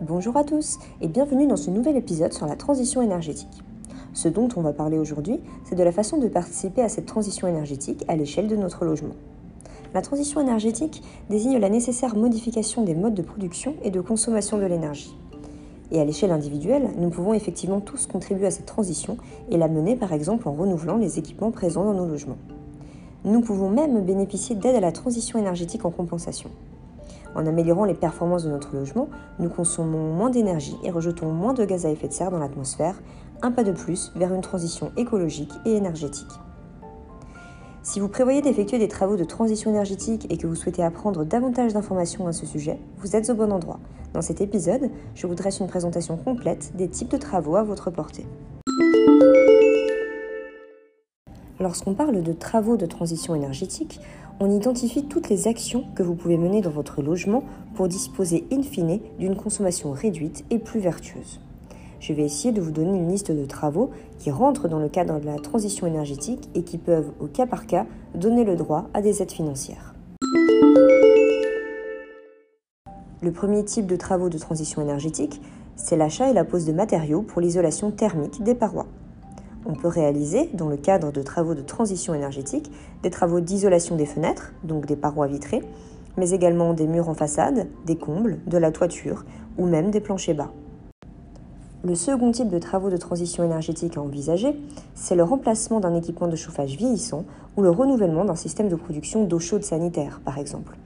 Bonjour à tous et bienvenue dans ce nouvel épisode sur la transition énergétique. Ce dont on va parler aujourd'hui, c'est de la façon de participer à cette transition énergétique à l'échelle de notre logement. La transition énergétique désigne la nécessaire modification des modes de production et de consommation de l'énergie. Et à l'échelle individuelle, nous pouvons effectivement tous contribuer à cette transition et la mener par exemple en renouvelant les équipements présents dans nos logements. Nous pouvons même bénéficier d'aide à la transition énergétique en compensation. En améliorant les performances de notre logement, nous consommons moins d'énergie et rejetons moins de gaz à effet de serre dans l'atmosphère, un pas de plus vers une transition écologique et énergétique. Si vous prévoyez d'effectuer des travaux de transition énergétique et que vous souhaitez apprendre davantage d'informations à ce sujet, vous êtes au bon endroit. Dans cet épisode, je vous dresse une présentation complète des types de travaux à votre portée. Lorsqu'on parle de travaux de transition énergétique, on identifie toutes les actions que vous pouvez mener dans votre logement pour disposer in fine d'une consommation réduite et plus vertueuse. Je vais essayer de vous donner une liste de travaux qui rentrent dans le cadre de la transition énergétique et qui peuvent, au cas par cas, donner le droit à des aides financières. Le premier type de travaux de transition énergétique, c'est l'achat et la pose de matériaux pour l'isolation thermique des parois on peut réaliser, dans le cadre de travaux de transition énergétique, des travaux d'isolation des fenêtres, donc des parois vitrées, mais également des murs en façade, des combles, de la toiture ou même des planchers bas. Le second type de travaux de transition énergétique à envisager, c'est le remplacement d'un équipement de chauffage vieillissant ou le renouvellement d'un système de production d'eau chaude sanitaire, par exemple.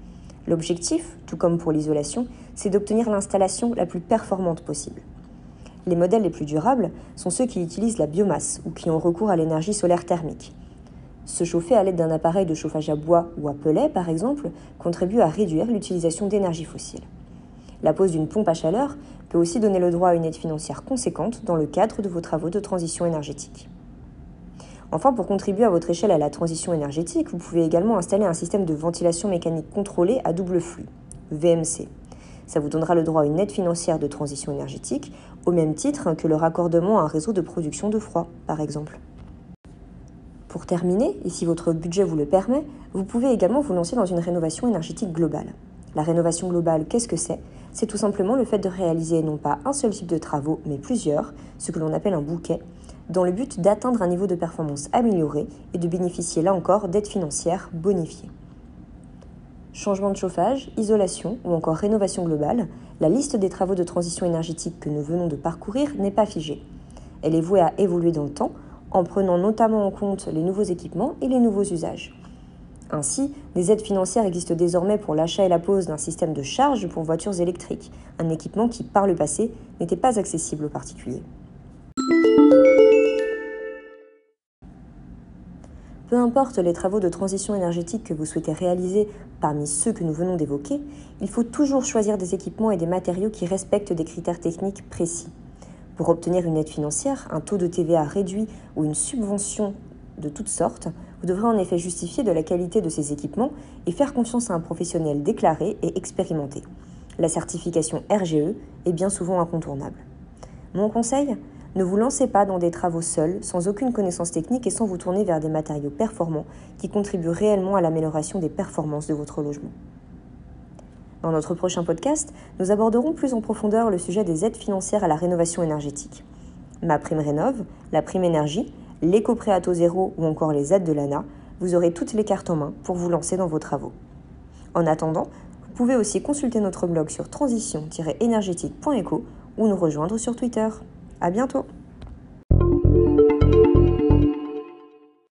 L'objectif, tout comme pour l'isolation, c'est d'obtenir l'installation la plus performante possible. Les modèles les plus durables sont ceux qui utilisent la biomasse ou qui ont recours à l'énergie solaire thermique. Se chauffer à l'aide d'un appareil de chauffage à bois ou à pellet, par exemple, contribue à réduire l'utilisation d'énergie fossile. La pose d'une pompe à chaleur peut aussi donner le droit à une aide financière conséquente dans le cadre de vos travaux de transition énergétique. Enfin, pour contribuer à votre échelle à la transition énergétique, vous pouvez également installer un système de ventilation mécanique contrôlée à double flux, VMC. Ça vous donnera le droit à une aide financière de transition énergétique, au même titre que le raccordement à un réseau de production de froid, par exemple. Pour terminer, et si votre budget vous le permet, vous pouvez également vous lancer dans une rénovation énergétique globale. La rénovation globale, qu'est-ce que c'est? C'est tout simplement le fait de réaliser non pas un seul type de travaux, mais plusieurs, ce que l'on appelle un bouquet, dans le but d'atteindre un niveau de performance amélioré et de bénéficier là encore d'aides financières bonifiées. Changement de chauffage, isolation ou encore rénovation globale, la liste des travaux de transition énergétique que nous venons de parcourir n'est pas figée. Elle est vouée à évoluer dans le temps en prenant notamment en compte les nouveaux équipements et les nouveaux usages. Ainsi, des aides financières existent désormais pour l'achat et la pose d'un système de charge pour voitures électriques, un équipement qui, par le passé, n'était pas accessible aux particuliers. Peu importe les travaux de transition énergétique que vous souhaitez réaliser parmi ceux que nous venons d'évoquer, il faut toujours choisir des équipements et des matériaux qui respectent des critères techniques précis. Pour obtenir une aide financière, un taux de TVA réduit ou une subvention de toutes sortes, vous devrez en effet justifier de la qualité de ces équipements et faire confiance à un professionnel déclaré et expérimenté. La certification RGE est bien souvent incontournable. Mon conseil ne vous lancez pas dans des travaux seuls, sans aucune connaissance technique et sans vous tourner vers des matériaux performants qui contribuent réellement à l'amélioration des performances de votre logement. Dans notre prochain podcast, nous aborderons plus en profondeur le sujet des aides financières à la rénovation énergétique. Ma prime rénove, la prime énergie, l'éco-prêt à zéro ou encore les aides de l'ANA, vous aurez toutes les cartes en main pour vous lancer dans vos travaux. En attendant, vous pouvez aussi consulter notre blog sur transition-énergétique.eco ou nous rejoindre sur Twitter. À bientôt